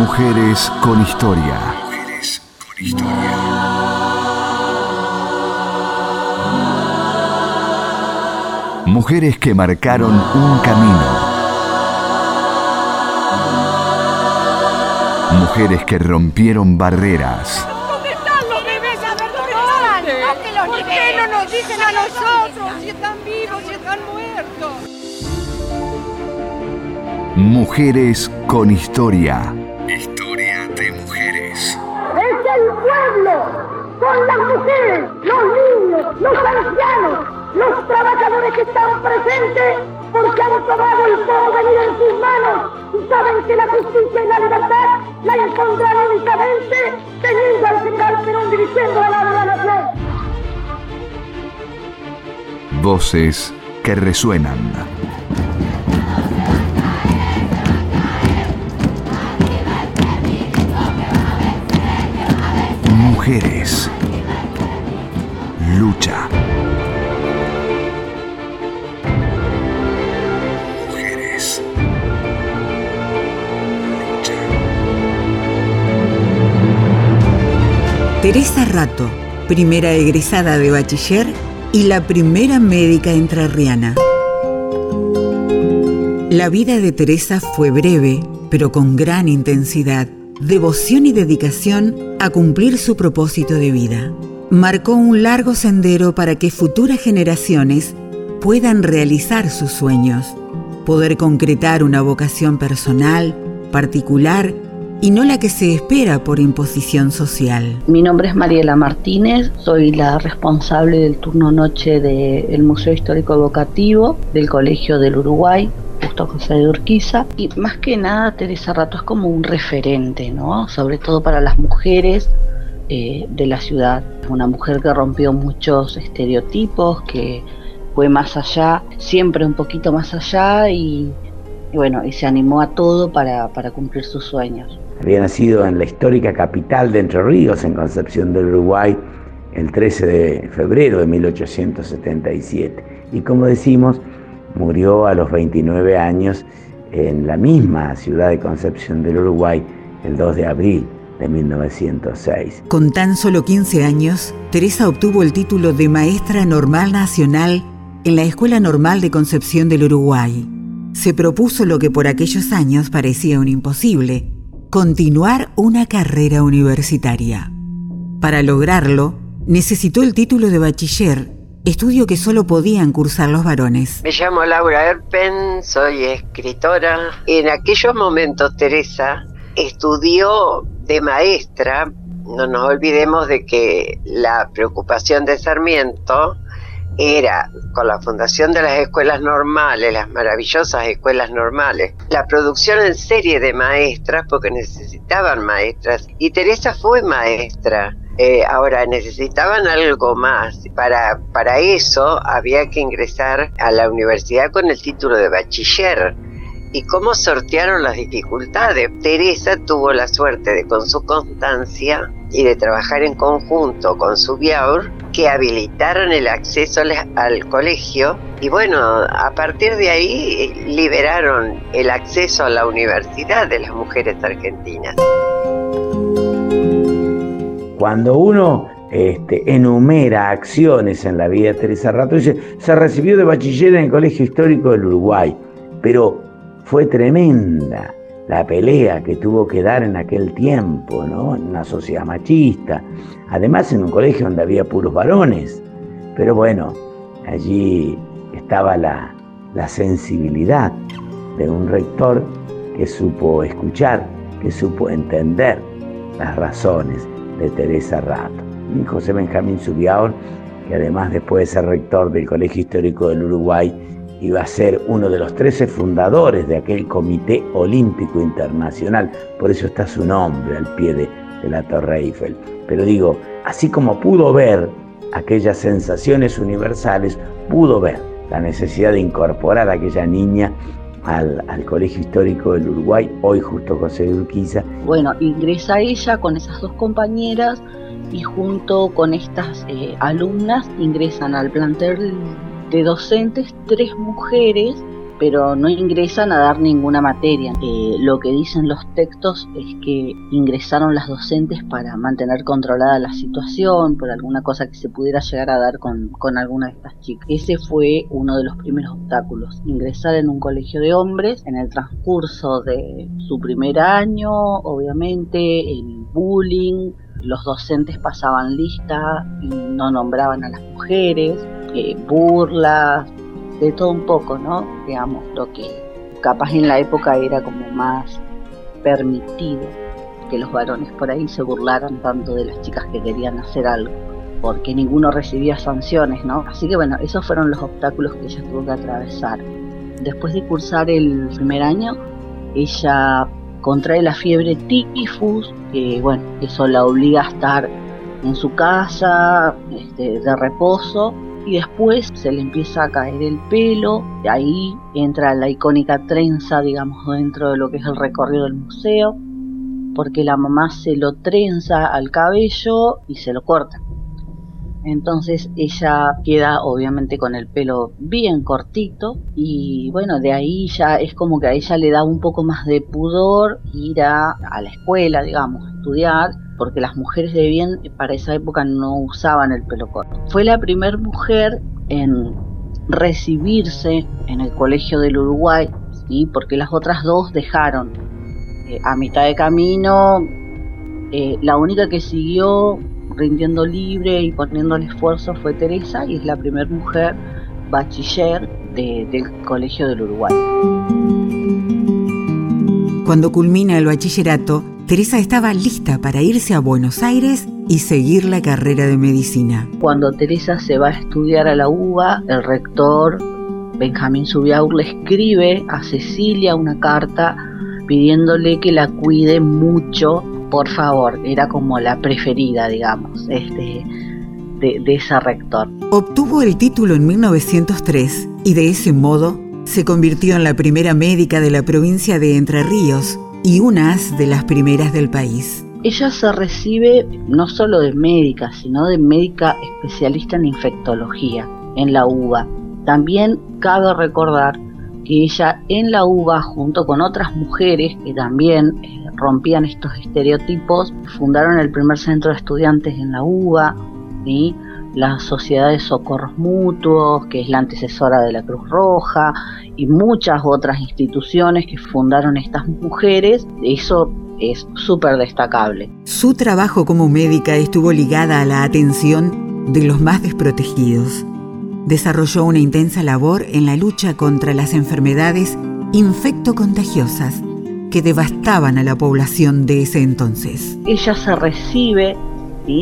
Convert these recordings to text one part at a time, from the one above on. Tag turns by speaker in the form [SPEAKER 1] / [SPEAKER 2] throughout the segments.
[SPEAKER 1] Mujeres con historia. Mujeres con historia. Mujeres que marcaron un camino. Mujeres que rompieron barreras.
[SPEAKER 2] ¿Dónde están los bebés? A ver, ¿dónde están?
[SPEAKER 3] ¿Por qué
[SPEAKER 2] no nos dicen a nosotros si están vivos, si están muertos?
[SPEAKER 1] Mujeres con. Historia
[SPEAKER 4] son las mujeres, los niños, los ancianos, los trabajadores que están presentes porque han tomado el porvenir en sus manos y saben que la justicia y la libertad la encontrarán únicamente teniendo al general Perón dirigiendo a la nación.
[SPEAKER 1] Voces que resuenan. Lucha. Mujeres.
[SPEAKER 5] Teresa Rato, primera egresada de bachiller y la primera médica entrerriana. La vida de Teresa fue breve, pero con gran intensidad, devoción y dedicación a cumplir su propósito de vida. Marcó un largo sendero para que futuras generaciones puedan realizar sus sueños, poder concretar una vocación personal, particular y no la que se espera por imposición social.
[SPEAKER 6] Mi nombre es Mariela Martínez, soy la responsable del turno noche del Museo Histórico Evocativo del Colegio del Uruguay, Justo José de Urquiza, y más que nada Teresa Rato es como un referente, ¿no? Sobre todo para las mujeres eh, de la ciudad. Una mujer que rompió muchos estereotipos, que fue más allá, siempre un poquito más allá y, bueno, y se animó a todo para, para cumplir sus sueños.
[SPEAKER 7] Había nacido en la histórica capital de Entre Ríos, en Concepción del Uruguay, el 13 de febrero de 1877. Y como decimos, murió a los 29 años en la misma ciudad de Concepción del Uruguay el 2 de abril de 1906.
[SPEAKER 5] Con tan solo 15 años, Teresa obtuvo el título de Maestra Normal Nacional en la Escuela Normal de Concepción del Uruguay. Se propuso lo que por aquellos años parecía un imposible, continuar una carrera universitaria. Para lograrlo, necesitó el título de bachiller, estudio que solo podían cursar los varones.
[SPEAKER 8] Me llamo Laura Erpen, soy escritora. En aquellos momentos Teresa estudió de maestra. No nos olvidemos de que la preocupación de Sarmiento era, con la fundación de las escuelas normales, las maravillosas escuelas normales, la producción en serie de maestras, porque necesitaban maestras, y Teresa fue maestra. Eh, ahora necesitaban algo más. Para, para eso había que ingresar a la universidad con el título de bachiller. ¿Y cómo sortearon las dificultades? Teresa tuvo la suerte de, con su constancia y de trabajar en conjunto con su Biaur, que habilitaron el acceso al, colegio y bueno, a partir de ahí eh, liberaron el acceso a la universidad de las mujeres argentinas.
[SPEAKER 7] Cuando uno este, enumera acciones en la vida de Teresa Rato, dice, se recibió de bachiller en el Colegio Histórico del Uruguay, pero fue tremenda la pelea que tuvo que dar en aquel tiempo, ¿no? En una sociedad machista, además en un colegio donde había puros varones. Pero bueno, allí estaba la, la sensibilidad de un rector que supo escuchar, que supo entender las razones de Teresa Rato. Y José Benjamín Subiaur, que además después de ser rector del Colegio Histórico del Uruguay, iba a ser uno de los 13 fundadores de aquel Comité Olímpico Internacional, por eso está su nombre al pie de, de la Torre Eiffel. Pero digo, así como pudo ver aquellas sensaciones universales, pudo ver la necesidad de incorporar a aquella niña al, al, Colegio Histórico del Uruguay, hoy justo José de Urquiza.
[SPEAKER 6] Bueno, ingresa ella con esas dos compañeras y junto con estas eh, alumnas ingresan al plantel de docentes tres mujeres pero no ingresan a dar ninguna materia. Eh, lo que dicen los textos es que ingresaron las docentes para mantener controlada la situación, por alguna cosa que se pudiera llegar a dar con, con alguna de estas chicas. Ese fue uno de los primeros obstáculos, ingresar en un colegio de hombres en el transcurso de su primer año, obviamente, el bullying, los docentes pasaban lista y no nombraban a las mujeres, eh, burlas, de todo un poco, ¿no? Digamos, lo que capaz en la época era como más permitido que los varones por ahí se burlaran tanto de las chicas que querían hacer algo, porque ninguno recibía sanciones, ¿no? Así que bueno, esos fueron los obstáculos que ella tuvo que atravesar. Después de cursar el primer año, ella contrae la fiebre tifus, que bueno, eso la obliga a estar en su casa, este, de reposo, y después se le empieza a caer el pelo, ahí entra la icónica trenza, digamos, dentro de lo que es el recorrido del museo, porque la mamá se lo trenza al cabello y se lo corta. Entonces ella queda obviamente con el pelo bien cortito y bueno, de ahí ya es como que a ella le da un poco más de pudor ir a, a la escuela, digamos, a estudiar porque las mujeres de bien para esa época no usaban el pelo corto. Fue la primera mujer en recibirse en el Colegio del Uruguay, ¿sí? porque las otras dos dejaron eh, a mitad de camino. Eh, la única que siguió rindiendo libre y poniendo el esfuerzo fue Teresa y es la primera mujer bachiller del Colegio del Uruguay.
[SPEAKER 5] Cuando culmina el bachillerato, Teresa estaba lista para irse a Buenos Aires y seguir la carrera de medicina.
[SPEAKER 6] Cuando Teresa se va a estudiar a la UBA, el rector Benjamín Subiaur le escribe a Cecilia una carta pidiéndole que la cuide mucho, por favor, era como la preferida, digamos, este, de, de ese rector.
[SPEAKER 5] Obtuvo el título en 1903 y de ese modo se convirtió en la primera médica de la provincia de Entre Ríos y unas de las primeras del país.
[SPEAKER 6] Ella se recibe no solo de médica, sino de médica especialista en infectología en la UBA. También cabe recordar que ella en la UBA, junto con otras mujeres que también eh, rompían estos estereotipos, fundaron el primer centro de estudiantes en la UBA, la Sociedad de Socorros Mutuos, que es la antecesora de la Cruz Roja, y muchas otras instituciones que fundaron estas mujeres. Eso es súper destacable.
[SPEAKER 5] Su trabajo como médica estuvo ligada a la atención de los más desprotegidos. Desarrolló una intensa labor en la lucha contra las enfermedades infectocontagiosas que devastaban a la población de ese entonces.
[SPEAKER 6] Ella se recibe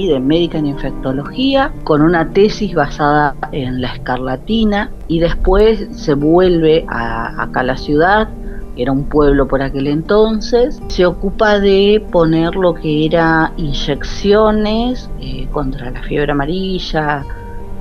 [SPEAKER 6] de médica en infectología, con una tesis basada en la escarlatina y después se vuelve a, acá a la ciudad, era un pueblo por aquel entonces, se ocupa de poner lo que era inyecciones eh, contra la fiebre amarilla,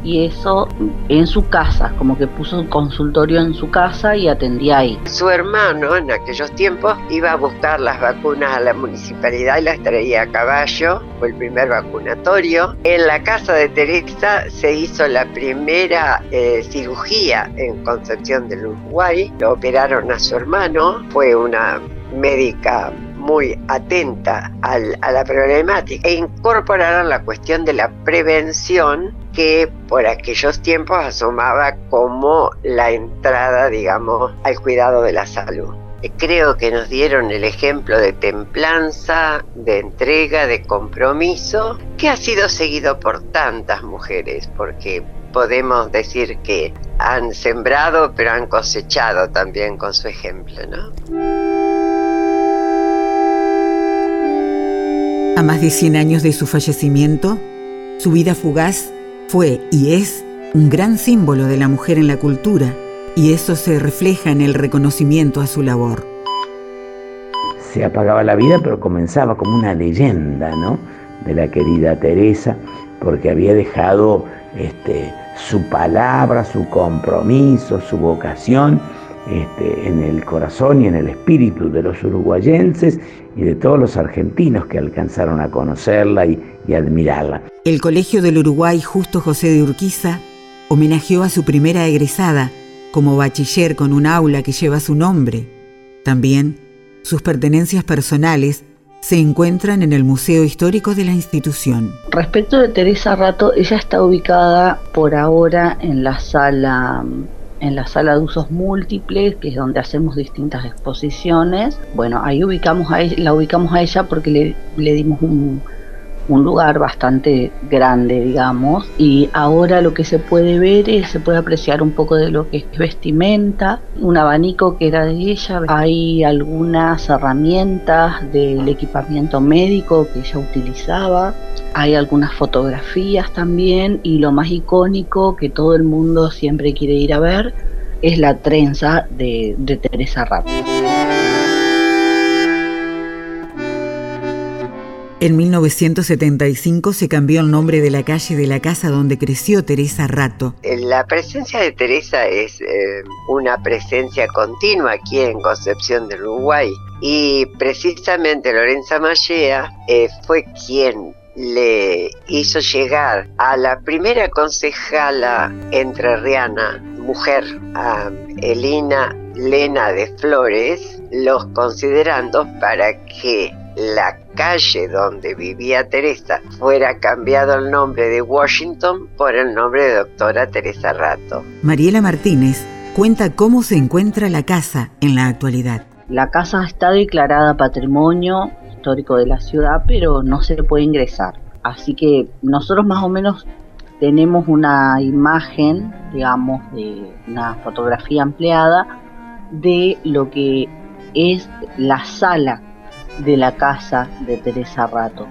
[SPEAKER 6] y eso en su casa, como que puso un consultorio en su casa y atendía ahí.
[SPEAKER 8] Su hermano en aquellos tiempos iba a buscar las vacunas a la municipalidad y las traía a caballo, fue el primer vacunatorio. En la casa de Teresa se hizo la primera eh, cirugía en Concepción del Uruguay, lo operaron a su hermano, fue una médica muy atenta a la problemática e incorporaron la cuestión de la prevención que por aquellos tiempos asomaba como la entrada, digamos, al cuidado de la salud. Creo que nos dieron el ejemplo de templanza, de entrega, de compromiso, que ha sido seguido por tantas mujeres, porque podemos decir que han sembrado, pero han cosechado también con su ejemplo, ¿no?
[SPEAKER 5] Más de 100 años de su fallecimiento, su vida fugaz fue y es un gran símbolo de la mujer en la cultura, y eso se refleja en el reconocimiento a su labor.
[SPEAKER 7] Se apagaba la vida, pero comenzaba como una leyenda, ¿no? De la querida Teresa, porque había dejado este, su palabra, su compromiso, su vocación este, en el corazón y en el espíritu de los uruguayenses y de todos los argentinos que alcanzaron a conocerla y, y admirarla.
[SPEAKER 5] El Colegio del Uruguay Justo José de Urquiza homenajeó a su primera egresada como bachiller con un aula que lleva su nombre. También sus pertenencias personales se encuentran en el Museo Histórico de la institución.
[SPEAKER 6] Respecto de Teresa Rato, ella está ubicada por ahora en la sala en la sala de usos múltiples, que es donde hacemos distintas exposiciones. Bueno, ahí ubicamos a la ubicamos a ella porque le, le dimos un, un lugar bastante grande, digamos, y ahora lo que se puede ver es, se puede apreciar un poco de lo que es vestimenta, un abanico que era de ella, hay algunas herramientas del equipamiento médico que ella utilizaba, hay algunas fotografías también y lo más icónico que todo el mundo siempre quiere ir a ver es la trenza de, de Teresa Rato.
[SPEAKER 5] En 1975 se cambió el nombre de la calle de la casa donde creció Teresa Rato.
[SPEAKER 8] La presencia de Teresa es eh, una presencia continua aquí en Concepción del Uruguay y precisamente Lorenza Mallea eh, fue quien le hizo llegar a la primera concejala entrerriana, mujer, a Elina Lena de Flores, los considerandos para que la calle donde vivía Teresa fuera cambiado el nombre de Washington por el nombre de doctora Teresa Rato.
[SPEAKER 5] Mariela Martínez cuenta cómo se encuentra la casa en la actualidad.
[SPEAKER 6] La casa está declarada patrimonio histórico de la ciudad, pero no se puede ingresar. Así que nosotros más o menos tenemos una imagen, digamos, de una fotografía ampliada de lo que es la sala de la casa de Teresa Rato,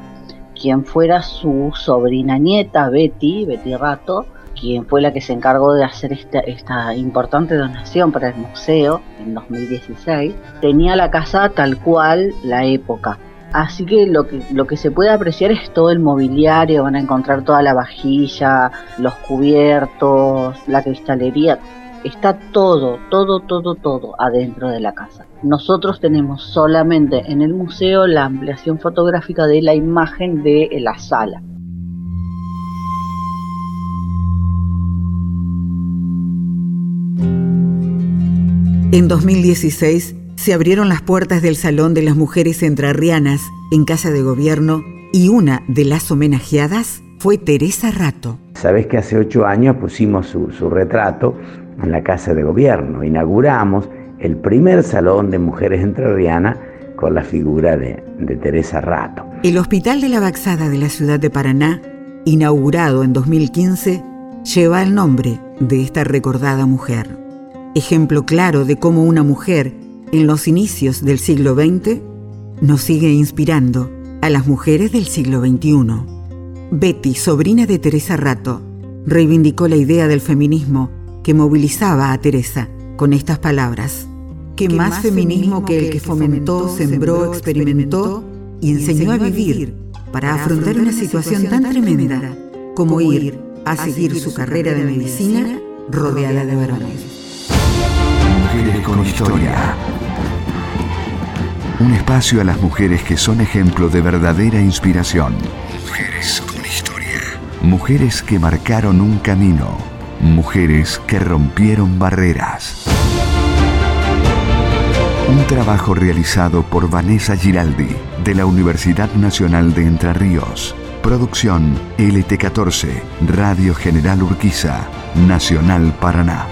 [SPEAKER 6] quien fuera su sobrina nieta Betty, Betty Rato, quien fue la que se encargó de hacer esta, esta importante donación para el museo en 2016, tenía la casa tal cual la época. Así que lo, que lo que se puede apreciar es todo el mobiliario, van a encontrar toda la vajilla, los cubiertos, la cristalería, Está todo, todo, todo, todo adentro de la casa. Nosotros tenemos solamente en el museo la ampliación fotográfica de la imagen de la sala.
[SPEAKER 5] En 2016 se abrieron las puertas del Salón de las Mujeres Entrerrianas en Casa de Gobierno y una de las homenajeadas fue Teresa Rato.
[SPEAKER 7] Sabes que hace ocho años pusimos su, su retrato en la Casa de Gobierno. Inauguramos el primer salón de mujeres entrerrianas con la figura de, de, Teresa Rato.
[SPEAKER 5] El Hospital de la Baxada de la ciudad de Paraná, inaugurado en 2015, lleva el nombre de esta recordada mujer. Ejemplo claro de cómo una mujer, en los inicios del siglo XX, nos sigue inspirando a las mujeres del siglo XXI. Betty, sobrina de Teresa Rato, reivindicó la idea del feminismo que movilizaba a Teresa con estas palabras. Que, más, feminismo que el que fomentó, sembró, experimentó y enseñó a vivir para afrontar una situación tan tremenda como ir a seguir su carrera de medicina rodeada de varones.
[SPEAKER 1] Mujeres con historia. Un espacio a las mujeres que son ejemplo de verdadera inspiración. Mujeres con historia. Mujeres que marcaron un camino Mujeres que rompieron barreras. Un trabajo realizado por Vanessa Giraldi de la Universidad Nacional de Entre Ríos. Producción LT14, Radio General Urquiza, Nacional Paraná.